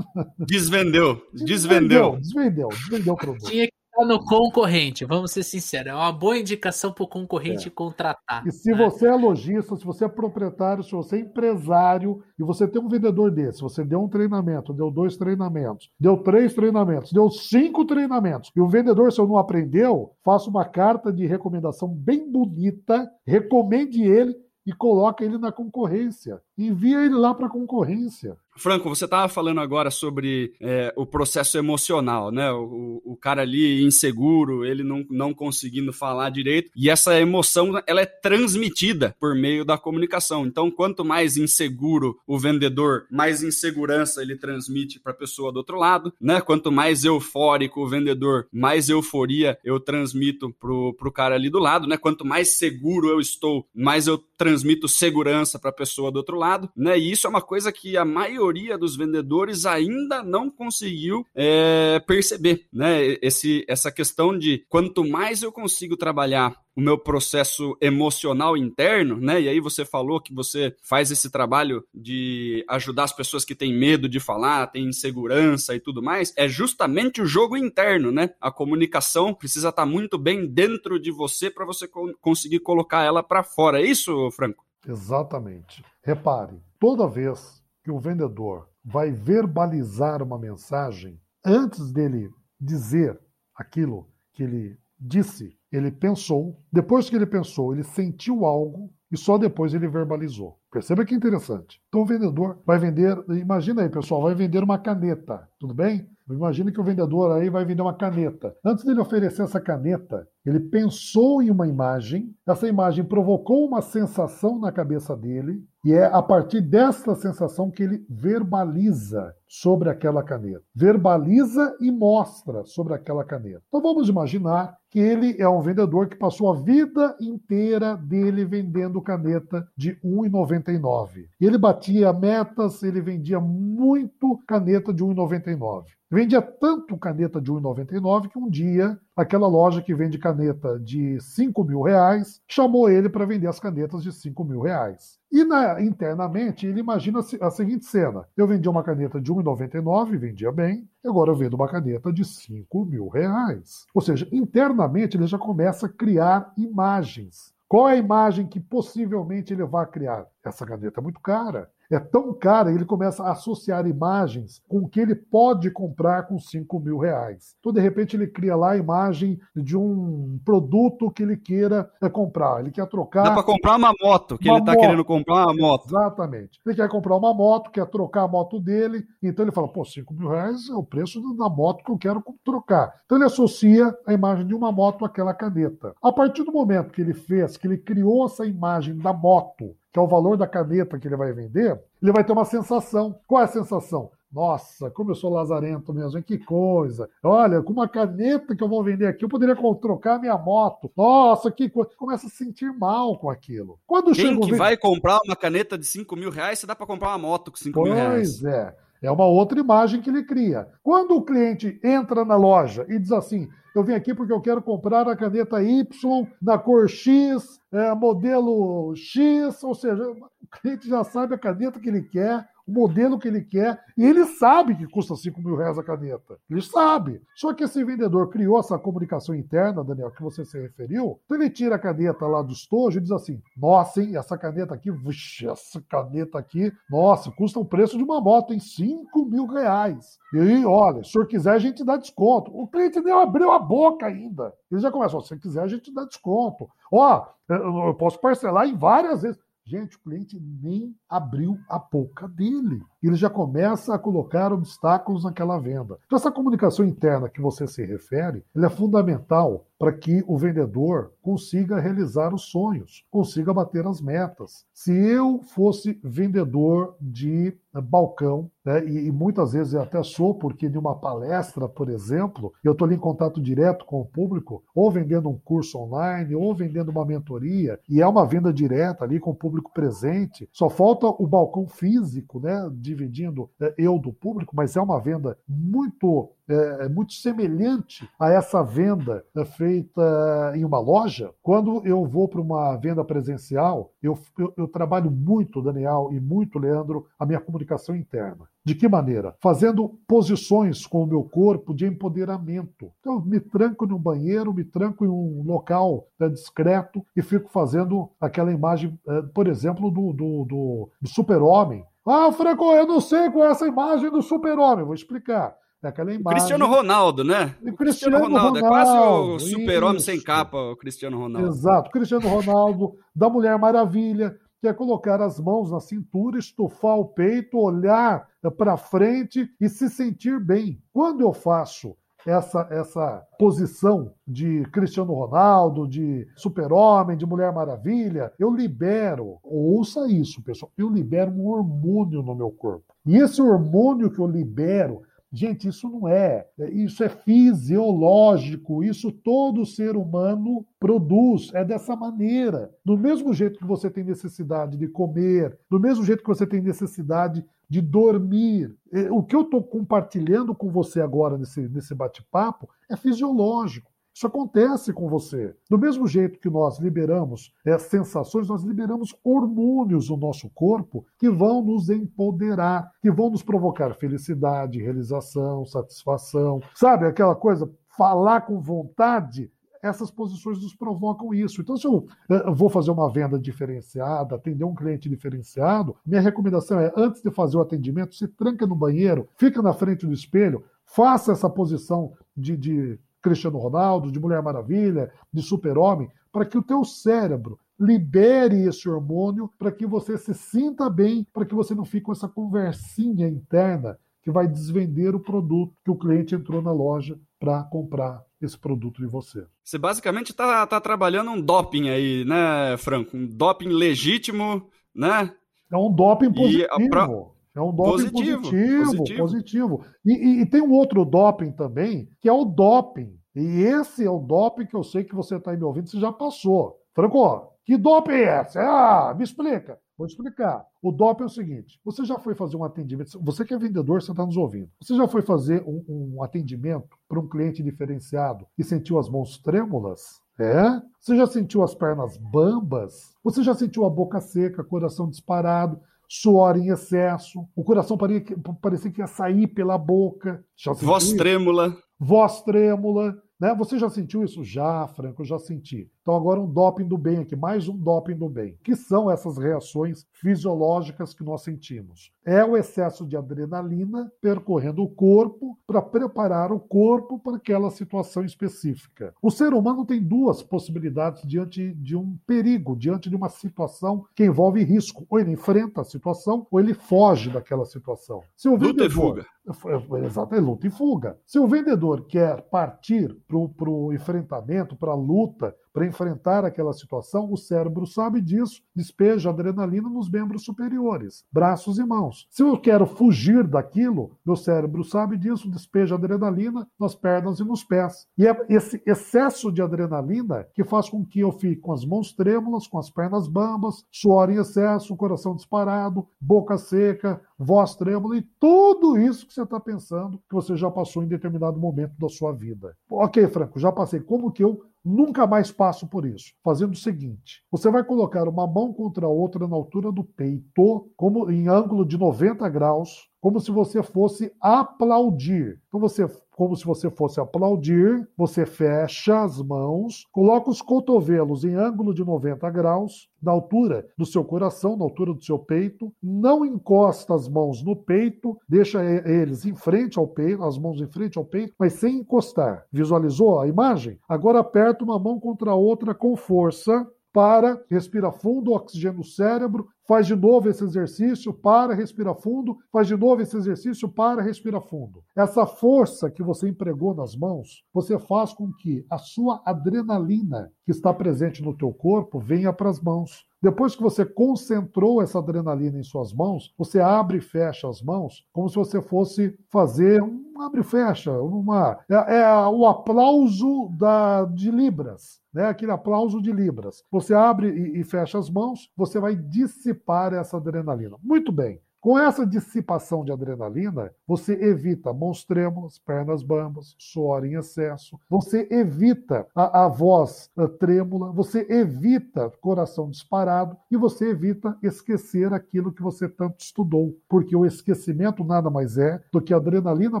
Desvendeu. [laughs] Desvendeu. Desvendeu, desvendeu o produto. Tinha que no concorrente, vamos ser sinceros. É uma boa indicação para o concorrente é. contratar. E se né? você é lojista, se você é proprietário, se você é empresário e você tem um vendedor desse, você deu um treinamento, deu dois treinamentos, deu três treinamentos, deu cinco treinamentos, e o vendedor, se eu não aprendeu, faça uma carta de recomendação bem bonita, recomende ele e coloca ele na concorrência. Envia ele lá para a concorrência. Franco, você estava falando agora sobre é, o processo emocional, né? O, o, cara ali inseguro, ele não, não conseguindo falar direito, e essa emoção ela é transmitida por meio da comunicação. Então, quanto mais inseguro o vendedor, mais insegurança ele transmite para a pessoa do outro lado, né? Quanto mais eufórico o vendedor, mais euforia eu transmito pro, pro cara ali do lado, né? Quanto mais seguro eu estou, mais eu transmito segurança para a pessoa do outro lado, né? E isso é uma coisa que a maioria maioria dos vendedores ainda não conseguiu é, perceber, né? Esse, essa questão de quanto mais eu consigo trabalhar o meu processo emocional interno, né? E aí você falou que você faz esse trabalho de ajudar as pessoas que têm medo de falar, têm insegurança e tudo mais, é justamente o jogo interno, né? A comunicação precisa estar muito bem dentro de você para você conseguir colocar ela para fora. É isso, Franco? Exatamente. Repare, toda vez que o vendedor vai verbalizar uma mensagem, antes dele dizer aquilo que ele disse, ele pensou, depois que ele pensou, ele sentiu algo e só depois ele verbalizou. Perceba que interessante. Então o vendedor vai vender, imagina aí pessoal, vai vender uma caneta, tudo bem? Imagina que o vendedor aí vai vender uma caneta. Antes dele oferecer essa caneta, ele pensou em uma imagem, essa imagem provocou uma sensação na cabeça dele, e é a partir dessa sensação que ele verbaliza sobre aquela caneta. Verbaliza e mostra sobre aquela caneta. Então vamos imaginar que ele é um vendedor que passou a vida inteira dele vendendo caneta de R$ 1,99. Ele batia metas, ele vendia muito caneta de R$ 1,99. Vendia tanto caneta de R$ 1,99 que um dia aquela loja que vende caneta de 5 mil reais chamou ele para vender as canetas de 5 mil reais. E na, internamente ele imagina a seguinte cena: eu vendia uma caneta de 1,99, vendia bem, agora eu vendo uma caneta de 5 mil reais. Ou seja, internamente ele já começa a criar imagens. Qual é a imagem que possivelmente ele vai criar? Essa caneta é muito cara é tão cara, ele começa a associar imagens com o que ele pode comprar com 5 mil reais. Então, de repente, ele cria lá a imagem de um produto que ele queira é, comprar. Ele quer trocar. Dá para comprar uma moto, que uma ele está querendo comprar uma moto. Exatamente. Ele quer comprar uma moto, quer trocar a moto dele. Então, ele fala: pô, 5 mil reais é o preço da moto que eu quero trocar. Então, ele associa a imagem de uma moto àquela caneta. A partir do momento que ele fez, que ele criou essa imagem da moto que é o valor da caneta que ele vai vender, ele vai ter uma sensação. Qual é a sensação? Nossa, como eu sou lazarento mesmo, que coisa. Olha, com uma caneta que eu vou vender aqui, eu poderia trocar minha moto. Nossa, que coisa. Começa a se sentir mal com aquilo. Quando Quem que vai comprar uma caneta de 5 mil reais, você dá para comprar uma moto com 5 mil reais. Pois é. É uma outra imagem que ele cria. Quando o cliente entra na loja e diz assim: Eu vim aqui porque eu quero comprar a caneta Y na cor X, é, modelo X, ou seja, o cliente já sabe a caneta que ele quer, o modelo que ele quer, e ele sabe que custa 5 mil reais a caneta. Ele sabe. Só que esse vendedor criou essa comunicação interna, Daniel, que você se referiu. Então ele tira a caneta lá do estojo e diz assim: Nossa, hein, essa caneta aqui, vixe, essa caneta aqui, nossa, custa o preço de uma moto em 5 mil reais. E aí, olha, se o senhor quiser, a gente dá desconto. O cliente nem abriu a boca ainda. Ele já começa: se você quiser, a gente dá desconto. Ó, eu posso parcelar em várias vezes. Gente, o cliente nem abriu a boca dele. Ele já começa a colocar obstáculos naquela venda. Então, essa comunicação interna que você se refere, é fundamental para que o vendedor consiga realizar os sonhos, consiga bater as metas. Se eu fosse vendedor de balcão, né, e, e, muitas vezes eu até sou, porque de uma palestra, por exemplo, eu estou ali em contato direto com o público, ou vendendo um curso online, ou vendendo uma mentoria, e é uma venda direta ali com o público presente. Só falta o balcão físico, né, dividindo é, eu do público, mas é uma venda muito é, é, muito semelhante a essa venda é, feita em uma loja. Quando eu vou para uma venda presencial, eu, eu, eu trabalho muito, Daniel, e muito, Leandro, a minha comunicação interna. De que maneira? Fazendo posições com o meu corpo de empoderamento. Então, eu me tranco no banheiro, me tranco em um local né, discreto e fico fazendo aquela imagem, é, por exemplo, do, do, do, do super-homem. Ah, Franco, eu não sei qual é essa imagem do super-homem. Vou explicar. Daquela imagem. Cristiano Ronaldo, né? O Cristiano, Ronaldo. Ronaldo. É quase o super-homem sem capa, o Cristiano Ronaldo. Exato. Cristiano Ronaldo, da Mulher Maravilha, que é colocar as mãos na cintura, estufar o peito, olhar para frente e se sentir bem. Quando eu faço essa, essa posição de Cristiano Ronaldo, de Super-Homem, de Mulher Maravilha, eu libero, ouça isso, pessoal, eu libero um hormônio no meu corpo. E esse hormônio que eu libero Gente, isso não é. Isso é fisiológico. Isso todo ser humano produz. É dessa maneira. Do mesmo jeito que você tem necessidade de comer, do mesmo jeito que você tem necessidade de dormir. O que eu estou compartilhando com você agora nesse, nesse bate-papo é fisiológico. Isso acontece com você. Do mesmo jeito que nós liberamos é, sensações, nós liberamos hormônios no nosso corpo que vão nos empoderar, que vão nos provocar felicidade, realização, satisfação. Sabe aquela coisa? Falar com vontade essas posições nos provocam isso. Então, se eu, eu, vou fazer uma venda diferenciada, atender um cliente diferenciado, minha recomendação é, antes de fazer o atendimento, se tranca no banheiro, fica na frente do espelho, faça essa posição de, de Cristiano Ronaldo, de Mulher Maravilha, de Super-Homem, para que o teu cérebro libere esse hormônio para que você se sinta bem, para que você não fique com essa conversinha interna que vai desvender o produto que o cliente entrou na loja para comprar esse produto de você. Você basicamente está tá trabalhando um doping aí, né, Franco? Um doping legítimo, né? É um doping positivo. É um doping positivo. Positivo. positivo. positivo. E, e, e, tem um outro doping também, que é o doping. E esse é o doping que eu sei que você está me ouvindo, você já passou. Franco, que doping é esse? Ah, me explica. Vou explicar. O doping é o seguinte: você já foi fazer um atendimento, você que é vendedor, você está nos ouvindo. Você já foi fazer um, um atendimento para um cliente diferenciado e sentiu as mãos trêmulas? É? Você já sentiu as pernas bambas? Você já sentiu a boca seca, coração disparado? Suor em excesso, o coração parecia, parecia que ia sair pela boca. Voz trêmula. Voz trêmula. Né? Você já sentiu isso? Já, Franco, eu já senti. Então, agora um doping do bem aqui, mais um doping do bem. que são essas reações fisiológicas que nós sentimos? É o excesso de adrenalina percorrendo o corpo para preparar o corpo para aquela situação específica. O ser humano tem duas possibilidades diante de um perigo, diante de uma situação que envolve risco. Ou ele enfrenta a situação, ou ele foge daquela situação. Se o vendedor, luta e fuga. Exato, é luta e fuga. Se o vendedor quer partir para o enfrentamento, para a luta, para enfrentar aquela situação, o cérebro sabe disso, despeja adrenalina nos membros superiores, braços e mãos. Se eu quero fugir daquilo, meu cérebro sabe disso, despeja adrenalina nas pernas e nos pés. E é esse excesso de adrenalina que faz com que eu fique com as mãos trêmulas, com as pernas bambas, suor em excesso, coração disparado, boca seca, voz trêmula e tudo isso que você está pensando que você já passou em determinado momento da sua vida. Ok, Franco, já passei. Como que eu Nunca mais passo por isso. Fazendo o seguinte: você vai colocar uma mão contra a outra na altura do peito, como em ângulo de 90 graus, como se você fosse aplaudir. Então você, como se você fosse aplaudir, você fecha as mãos, coloca os cotovelos em ângulo de 90 graus, na altura do seu coração, na altura do seu peito, não encosta as mãos no peito, deixa eles em frente ao peito, as mãos em frente ao peito, mas sem encostar. Visualizou a imagem? Agora aperta uma mão contra a outra com força para, respira fundo, oxigênio no cérebro, faz de novo esse exercício, para, respira fundo, faz de novo esse exercício, para, respira fundo. Essa força que você empregou nas mãos, você faz com que a sua adrenalina que está presente no teu corpo venha para as mãos. Depois que você concentrou essa adrenalina em suas mãos, você abre e fecha as mãos como se você fosse fazer um abre e fecha, uma é, é o aplauso da, de Libras, né? Aquele aplauso de Libras. Você abre e, e fecha as mãos, você vai dissipar essa adrenalina. Muito bem. Com essa dissipação de adrenalina, você evita mãos trêmulas, pernas bambas, suor em excesso, você evita a, a voz a, trêmula, você evita coração disparado. E você evita esquecer aquilo que você tanto estudou, porque o esquecimento nada mais é do que adrenalina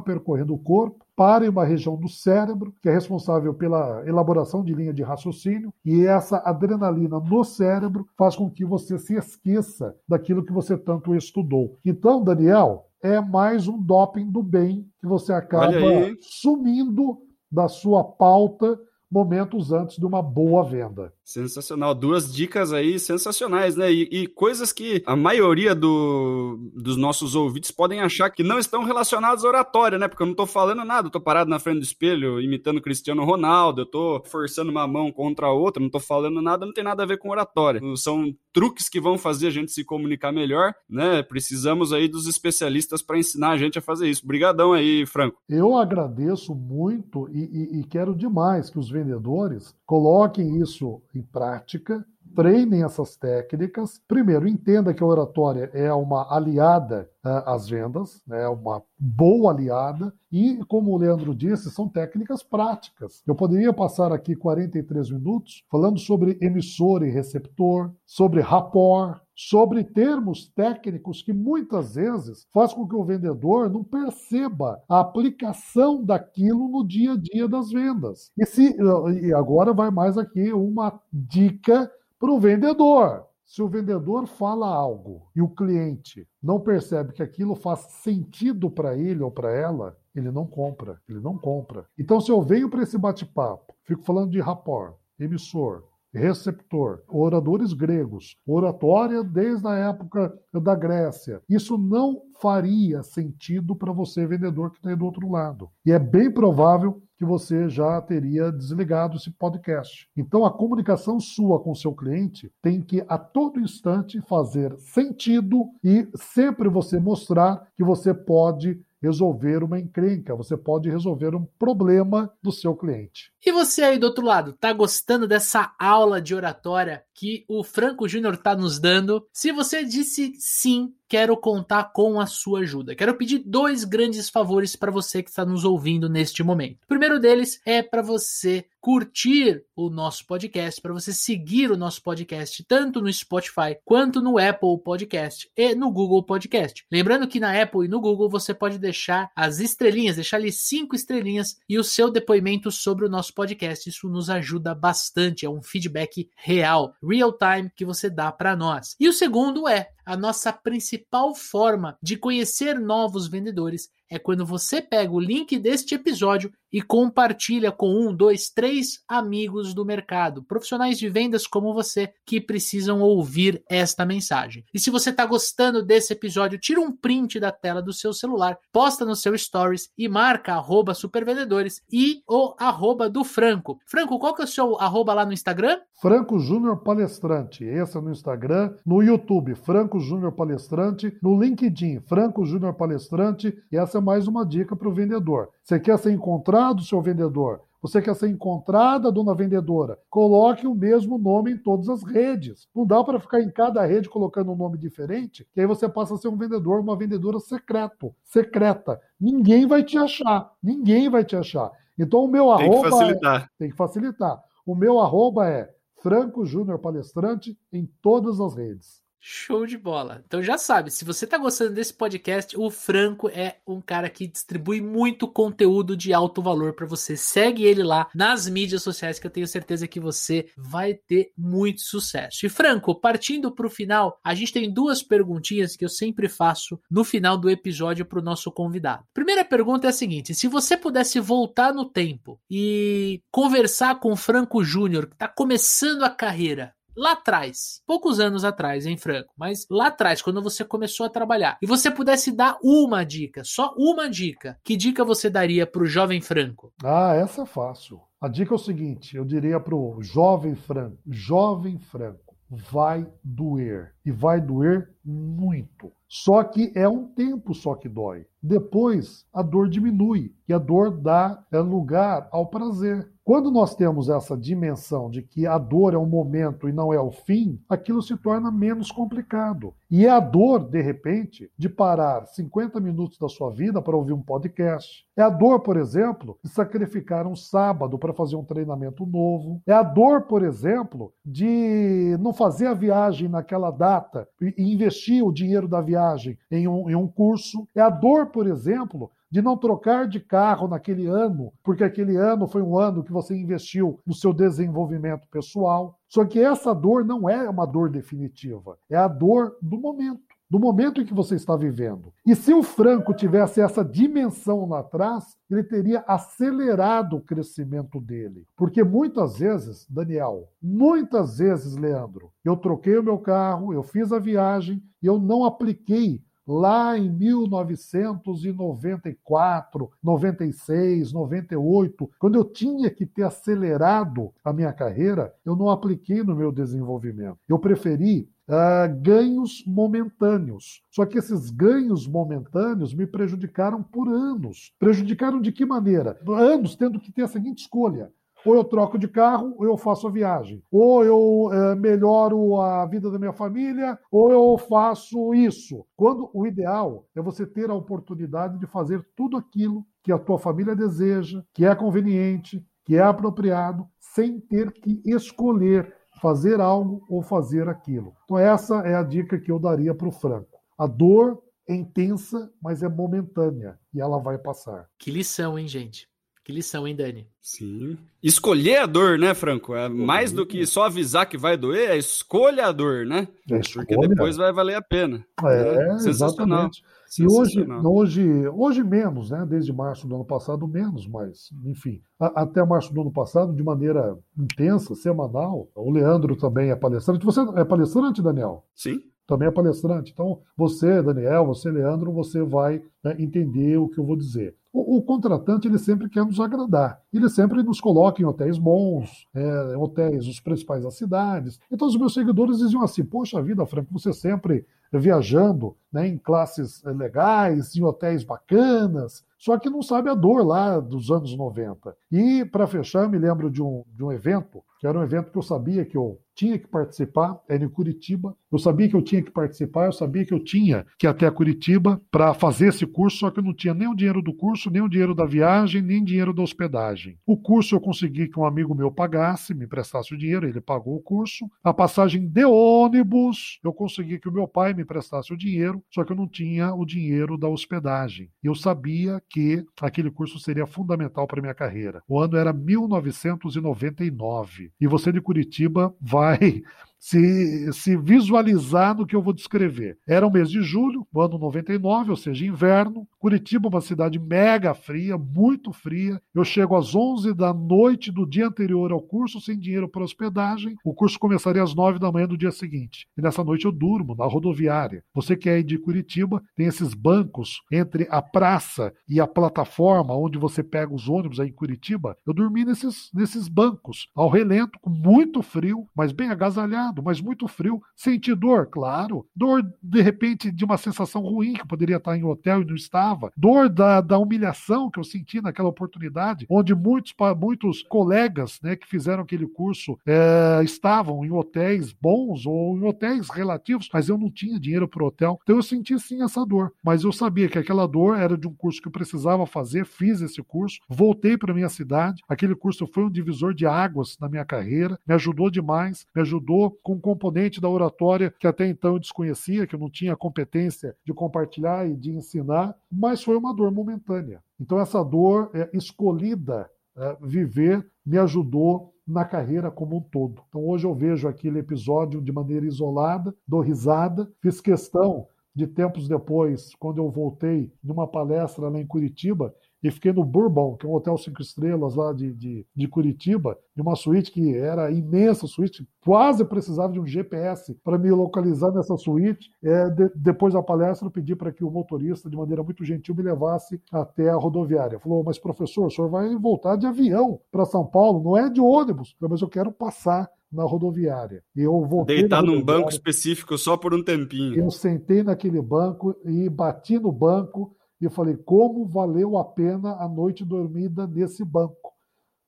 percorrendo o corpo para uma região do cérebro, que é responsável pela elaboração de linha de raciocínio, e essa adrenalina no cérebro faz com que você se esqueça daquilo que você tanto estudou. Então, Daniel, é mais um doping do bem que você acaba sumindo da sua pauta momentos antes de uma boa venda. Sensacional. Duas dicas aí sensacionais, né? E, e, coisas que a maioria do, dos nossos ouvintes podem achar que não estão relacionadas à oratória, né? Porque eu não tô falando nada, eu tô parado na frente do espelho imitando Cristiano Ronaldo, eu tô forçando uma mão contra a outra, não tô falando nada, não tem nada a ver com oratória. São truques que vão fazer a gente se comunicar melhor, né? Precisamos aí dos especialistas para ensinar a gente a fazer isso. Obrigadão aí, Franco. Eu agradeço muito e, e, e quero demais que os vendedores coloquem isso em prática, treinem essas técnicas. Primeiro, entenda que a oratória é uma aliada uh, às vendas, é né, uma boa aliada, e, como o Leandro disse, são técnicas práticas. Eu poderia passar aqui 43 minutos falando sobre emissor e receptor, sobre rapport, sobre termos técnicos que muitas vezes faz com que o vendedor não perceba a aplicação daquilo no dia a dia das vendas. E, se, e agora vai mais aqui uma dica para o vendedor. Se o vendedor fala algo e o cliente não percebe que aquilo faz sentido para ele ou para ela, ele não compra, ele não compra. Então, se eu venho para esse bate-papo, fico falando de rapport, emissor, receptor, oradores gregos, oratória desde a época da Grécia. Isso não faria sentido para você, vendedor, que está aí do outro lado. E é bem provável que você já teria desligado esse podcast. Então, a comunicação sua com seu cliente tem que, a todo instante, fazer sentido e sempre você mostrar que você pode resolver uma encrenca, você pode resolver um problema do seu cliente. E você aí do outro lado, tá gostando dessa aula de oratória que o Franco Júnior tá nos dando? Se você disse sim, quero contar com a sua ajuda. Quero pedir dois grandes favores para você que está nos ouvindo neste momento. O primeiro deles é para você curtir o nosso podcast, para você seguir o nosso podcast tanto no Spotify quanto no Apple Podcast e no Google Podcast. Lembrando que na Apple e no Google você pode deixar as estrelinhas, deixar ali cinco estrelinhas e o seu depoimento sobre o nosso podcast. Isso nos ajuda bastante, é um feedback real, real time que você dá para nós. E o segundo é a nossa principal forma de conhecer novos vendedores é quando você pega o link deste episódio e compartilha com um, dois, três amigos do mercado, profissionais de vendas como você que precisam ouvir esta mensagem. E se você está gostando desse episódio, tira um print da tela do seu celular, posta no seu stories e marca arroba supervendedores e o arroba do Franco. Franco, qual que é o seu arroba lá no Instagram? Franco Júnior Palestrante. Esse é no Instagram, no YouTube, Franco Júnior Palestrante, no LinkedIn, Franco Júnior Palestrante. E essa é mais uma dica para o vendedor. Você quer ser encontrado, seu vendedor? Você quer ser encontrada, dona vendedora? Coloque o mesmo nome em todas as redes. Não dá para ficar em cada rede colocando um nome diferente, que aí você passa a ser um vendedor, uma vendedora secreto, secreta. Ninguém vai te achar. Ninguém vai te achar. Então o meu tem arroba. Tem que facilitar. É... Tem que facilitar. O meu arroba é Franco Júnior Palestrante em todas as redes. Show de bola. Então já sabe, se você tá gostando desse podcast, o Franco é um cara que distribui muito conteúdo de alto valor para você. Segue ele lá nas mídias sociais que eu tenho certeza que você vai ter muito sucesso. E Franco, partindo para o final, a gente tem duas perguntinhas que eu sempre faço no final do episódio para o nosso convidado. Primeira pergunta é a seguinte: se você pudesse voltar no tempo e conversar com o Franco Júnior, que está começando a carreira, lá atrás, poucos anos atrás, hein, Franco? Mas lá atrás, quando você começou a trabalhar, e você pudesse dar uma dica, só uma dica, que dica você daria para o jovem Franco? Ah, essa é fácil. A dica é o seguinte: eu diria para o jovem Franco, jovem Franco, vai doer. E vai doer muito. Só que é um tempo só que dói. Depois a dor diminui e a dor dá é, lugar ao prazer. Quando nós temos essa dimensão de que a dor é um momento e não é o fim, aquilo se torna menos complicado. E é a dor, de repente, de parar 50 minutos da sua vida para ouvir um podcast. É a dor, por exemplo, de sacrificar um sábado para fazer um treinamento novo. É a dor, por exemplo, de não fazer a viagem naquela data e investir o dinheiro da viagem em um, em um curso. É a dor, por exemplo, de não trocar de carro naquele ano, porque aquele ano foi um ano que você investiu no seu desenvolvimento pessoal. Só que essa dor não é uma dor definitiva, é a dor do momento. do momento em que você está vivendo. E se o Franco tivesse essa dimensão lá atrás, ele teria acelerado o crescimento dele. Porque muitas vezes, Daniel, muitas vezes, Leandro, eu troquei o meu carro, eu fiz a viagem e eu não apliquei lá em 1994, 96, 98, quando eu tinha que ter acelerado a minha carreira, eu não apliquei no meu desenvolvimento. Eu preferi Uh, ganhos momentâneos. Só que esses ganhos momentâneos me prejudicaram por anos. Prejudicaram de que maneira? Anos tendo que ter a seguinte escolha: ou eu troco de carro, ou eu faço a viagem. Ou eu é, melhoro a vida da minha família, ou eu faço isso. Quando o ideal é você ter a oportunidade de fazer tudo aquilo que a tua família deseja, que é conveniente, que é apropriado, sem ter que escolher fazer algo ou fazer aquilo. Então, essa é a dica que eu daria para o Franco. A dor é intensa, mas é momentânea e ela vai passar. Que lição, hein, gente? Que lição, hein, Dani? Sim. Escolher a dor, né, Franco? É mais do que só avisar que vai doer, é escolha a dor, né? É Porque depois vai valer a pena. É, né? exatamente. E hoje, hoje, hoje menos, né? Desde março do ano passado, menos, mas, enfim. A, até março do ano passado, de maneira intensa, semanal. O Leandro também é palestrante. Você é palestrante, Daniel? Sim também é palestrante. Então, você, Daniel, você, Leandro, você vai né, entender o que eu vou dizer. O, o, contratante ele sempre quer nos agradar. Ele sempre nos coloca em hotéis bons, é, hotéis os principais das cidades. Então os meus seguidores diziam assim: Poxa vida, Franco, você sempre viajando né, em classes legais, em hotéis bacanas, só que não sabe a dor lá dos anos 90. E, para fechar, me lembro de um, de um evento, que era um evento que eu sabia que eu tinha que participar, era em Curitiba. Eu sabia que eu tinha que participar, eu sabia que eu tinha que ir até Curitiba para fazer esse curso, só que eu não tinha nem o dinheiro do curso, nem o dinheiro da viagem, nem dinheiro da hospedagem. O curso eu consegui que um amigo meu pagasse, me prestasse o dinheiro, ele pagou o curso. A passagem de ônibus, eu consegui que o meu pai me prestasse o dinheiro, só que eu não tinha o dinheiro da hospedagem. Eu sabia que aquele curso seria fundamental para minha carreira. O ano era 1999 e você de Curitiba vai vai se, se visualizar no que eu vou descrever. Era o mês de julho, ano 99, ou seja, inverno. Curitiba, uma cidade mega fria, muito fria. Eu chego às 11 da noite do dia anterior ao curso, sem dinheiro para hospedagem. O curso começaria às 9 da manhã do dia seguinte. E nessa noite eu durmo na rodoviária. Você que é de Curitiba, tem esses bancos entre a praça e a plataforma onde você pega os ônibus aí em Curitiba. Eu dormi nesses, nesses bancos, ao relento, com muito frio, mas bem agasalhado mas muito frio. Senti dor, claro. Dor, de repente, de uma sensação ruim, que poderia estar em hotel e não estava. Dor da, da humilhação que eu senti naquela oportunidade, onde muitos, muitos colegas né, que fizeram aquele curso é, estavam em hotéis bons ou em hotéis relativos, mas eu não tinha dinheiro para o hotel. Então eu senti sim essa dor. Mas eu sabia que aquela dor era de um curso que eu precisava fazer, fiz esse curso, voltei para minha cidade. Aquele curso foi um divisor de águas na minha carreira, me ajudou demais, me ajudou com um componente da oratória que até então eu desconhecia, que eu não tinha competência de compartilhar e de ensinar, mas foi uma dor momentânea. Então, essa dor é, escolhida é, viver me ajudou na carreira como um todo. Então, hoje eu vejo aquele episódio de maneira isolada, dou risada, fiz questão de tempos depois, quando eu voltei numa palestra lá em Curitiba, e fiquei no Bourbon, que é um hotel cinco estrelas lá de, de, de Curitiba, de uma suíte que era imensa, suíte, quase precisava de um GPS para me localizar nessa suíte. É, de, depois da palestra, eu pedi para que o motorista, de maneira muito gentil, me levasse até a rodoviária. Falou, mas professor, o senhor vai voltar de avião para São Paulo, não é de ônibus, mas eu quero passar na rodoviária. Eu voltei Deitar num banco específico só por um tempinho. Eu sentei naquele banco e bati no banco e eu falei, como valeu a pena a noite dormida nesse banco?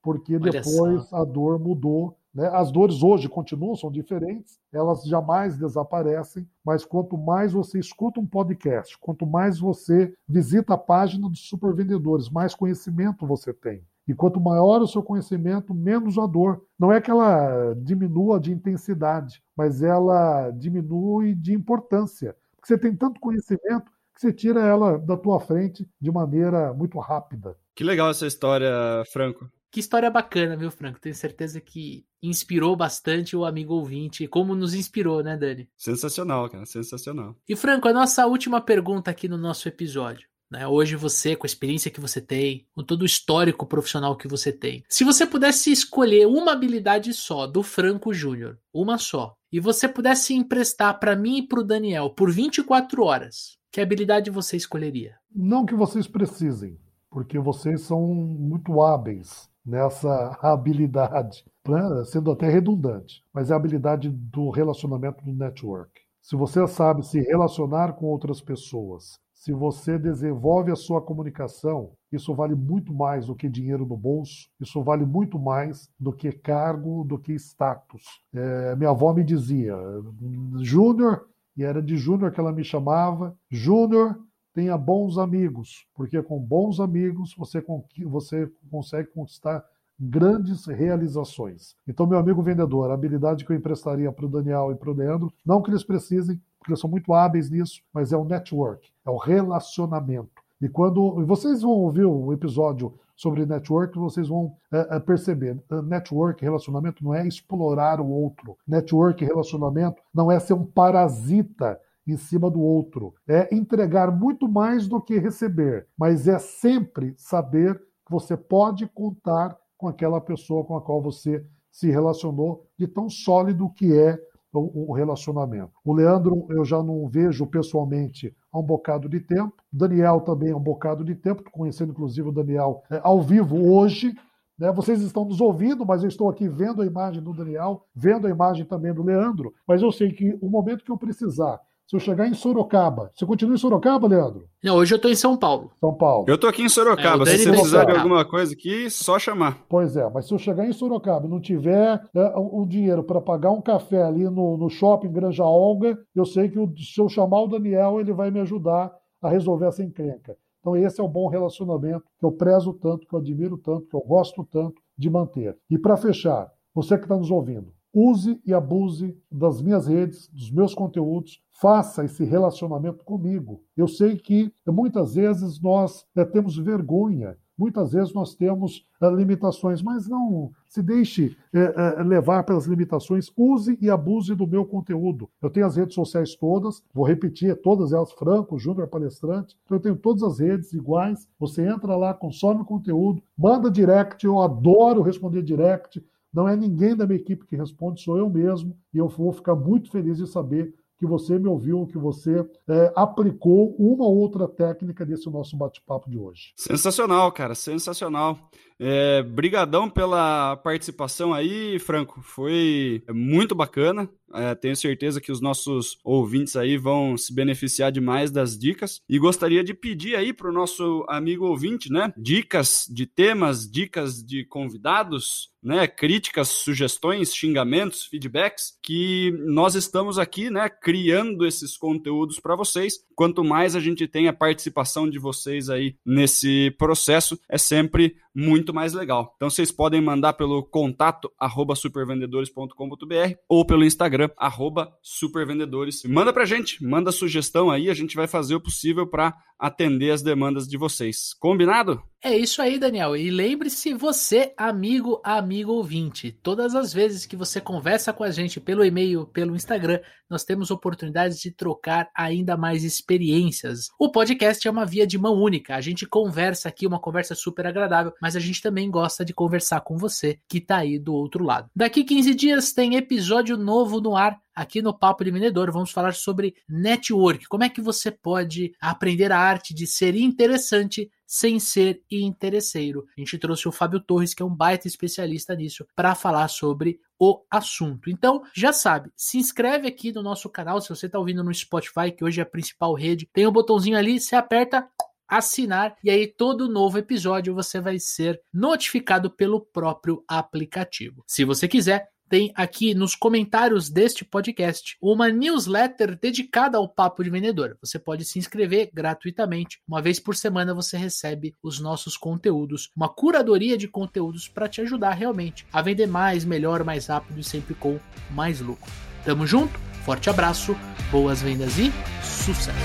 Porque depois a dor mudou. Né? As dores hoje continuam, são diferentes, elas jamais desaparecem, mas quanto mais você escuta um podcast, quanto mais você visita a página dos supervendedores, mais conhecimento você tem. E quanto maior o seu conhecimento, menos a dor. Não é que ela diminua de intensidade, mas ela diminui de importância. Porque você tem tanto conhecimento que você tira ela da tua frente de maneira muito rápida. Que legal essa história, Franco. Que história bacana, viu, Franco? Tenho certeza que inspirou bastante o amigo ouvinte, como nos inspirou, né, Dani? Sensacional, cara, sensacional. E, Franco, a nossa última pergunta aqui no nosso episódio. Né? Hoje você, com a experiência que você tem, com todo o histórico profissional que você tem, se você pudesse escolher uma habilidade só do Franco Júnior, uma só, e você pudesse emprestar para mim e para o Daniel por 24 horas, que habilidade você escolheria? Não que vocês precisem, porque vocês são muito hábeis nessa [laughs] habilidade, né? sendo até redundante, mas é a habilidade do relacionamento do network. Se você sabe se relacionar com outras pessoas, se você desenvolve a sua comunicação, isso vale muito mais do que dinheiro no bolso, isso vale muito mais do que cargo, do que status. É, minha avó me dizia, Júnior, e era de Júnior que ela me chamava, Júnior, tenha bons amigos, porque com bons amigos você, você consegue conquistar grandes realizações. Então, meu amigo vendedor, a habilidade que eu emprestaria para o Daniel e para o Leandro, não que eles precisem, porque eles são muito hábeis nisso, mas é o network, é o relacionamento. E quando e vocês vão ouvir o episódio sobre network, vocês vão é perceber. Network, relacionamento, não é explorar o outro. Network, relacionamento, não é ser um parasita em cima do outro. É entregar muito mais do que receber, mas é sempre saber que você pode contar com aquela pessoa com a qual você se relacionou, de tão sólido que é o, relacionamento. O Leandro eu já não vejo pessoalmente há um bocado de tempo. Daniel também há um bocado de tempo, conhecendo inclusive o Daniel é, ao vivo hoje. Né? Vocês estão nos ouvindo, mas eu estou aqui vendo a imagem do Daniel, vendo a imagem também do Leandro. Mas eu sei que o momento que eu precisar se eu chegar em Sorocaba. Você continua em Sorocaba, Leandro? Não, hoje eu estou em São Paulo. São Paulo. Eu estou aqui em Sorocaba. É, se você precisar de alguma coisa aqui, só chamar. Pois é, mas se eu chegar em Sorocaba e não tiver é, o dinheiro para pagar um café ali no, no shopping Granja Olga, eu sei que o, se eu chamar o Daniel, ele vai me ajudar a resolver essa encrenca. Então, esse é o bom relacionamento que eu prezo tanto, que eu admiro tanto, que eu gosto tanto de manter. E para fechar, você que está nos ouvindo, use e abuse das minhas redes, dos meus conteúdos, faça esse relacionamento comigo. Eu sei que muitas vezes nós é, temos vergonha, muitas vezes nós temos é, limitações, mas não se deixe é, levar pelas limitações, use e abuse do meu conteúdo. Eu tenho as redes sociais todas, vou repetir, todas elas, Franco, Júnior Palestrante, então eu tenho todas as redes iguais, você entra lá, consome o conteúdo, manda direct, eu adoro responder direct, não é ninguém da minha equipe que responde, sou eu mesmo, e eu vou ficar muito feliz de saber que você me ouviu, que você é, aplicou uma ou outra técnica desse nosso bate-papo de hoje. Sensacional, cara, sensacional. É, brigadão pela participação aí, Franco. Foi muito bacana. É, tenho certeza que os nossos ouvintes aí vão se beneficiar demais das dicas. E gostaria de pedir aí para o nosso amigo ouvinte, né? Dicas de temas, dicas de convidados, né? Críticas, sugestões, xingamentos, feedbacks, que nós estamos aqui, né? Criando esses conteúdos para vocês. Quanto mais a gente tem a participação de vocês aí nesse processo, é sempre muito mais legal. Então vocês podem mandar pelo contato supervendedores.com.br ou pelo Instagram arroba supervendedores. Manda pra gente, manda sugestão aí, a gente vai fazer o possível para atender as demandas de vocês. Combinado? É isso aí, Daniel. E lembre-se, você, amigo, amigo ouvinte, todas as vezes que você conversa com a gente pelo e-mail, pelo Instagram, nós temos oportunidades de trocar ainda mais experiências. O podcast é uma via de mão única. A gente conversa aqui, uma conversa super agradável, mas a gente também gosta de conversar com você que está aí do outro lado. Daqui 15 dias tem episódio novo no ar aqui no Papo de Vendedor. Vamos falar sobre network. Como é que você pode aprender a arte de ser interessante sem ser interesseiro. A gente trouxe o Fábio Torres, que é um baita especialista nisso, para falar sobre o assunto. Então, já sabe, se inscreve aqui no nosso canal, se você está ouvindo no Spotify, que hoje é a principal rede, tem um botãozinho ali, você aperta assinar e aí todo novo episódio você vai ser notificado pelo próprio aplicativo. Se você quiser, tem aqui nos comentários deste podcast uma newsletter dedicada ao Papo de Vendedor. Você pode se inscrever gratuitamente. Uma vez por semana você recebe os nossos conteúdos, uma curadoria de conteúdos para te ajudar realmente a vender mais, melhor, mais rápido e sempre com mais lucro. Tamo junto, forte abraço, boas vendas e sucesso!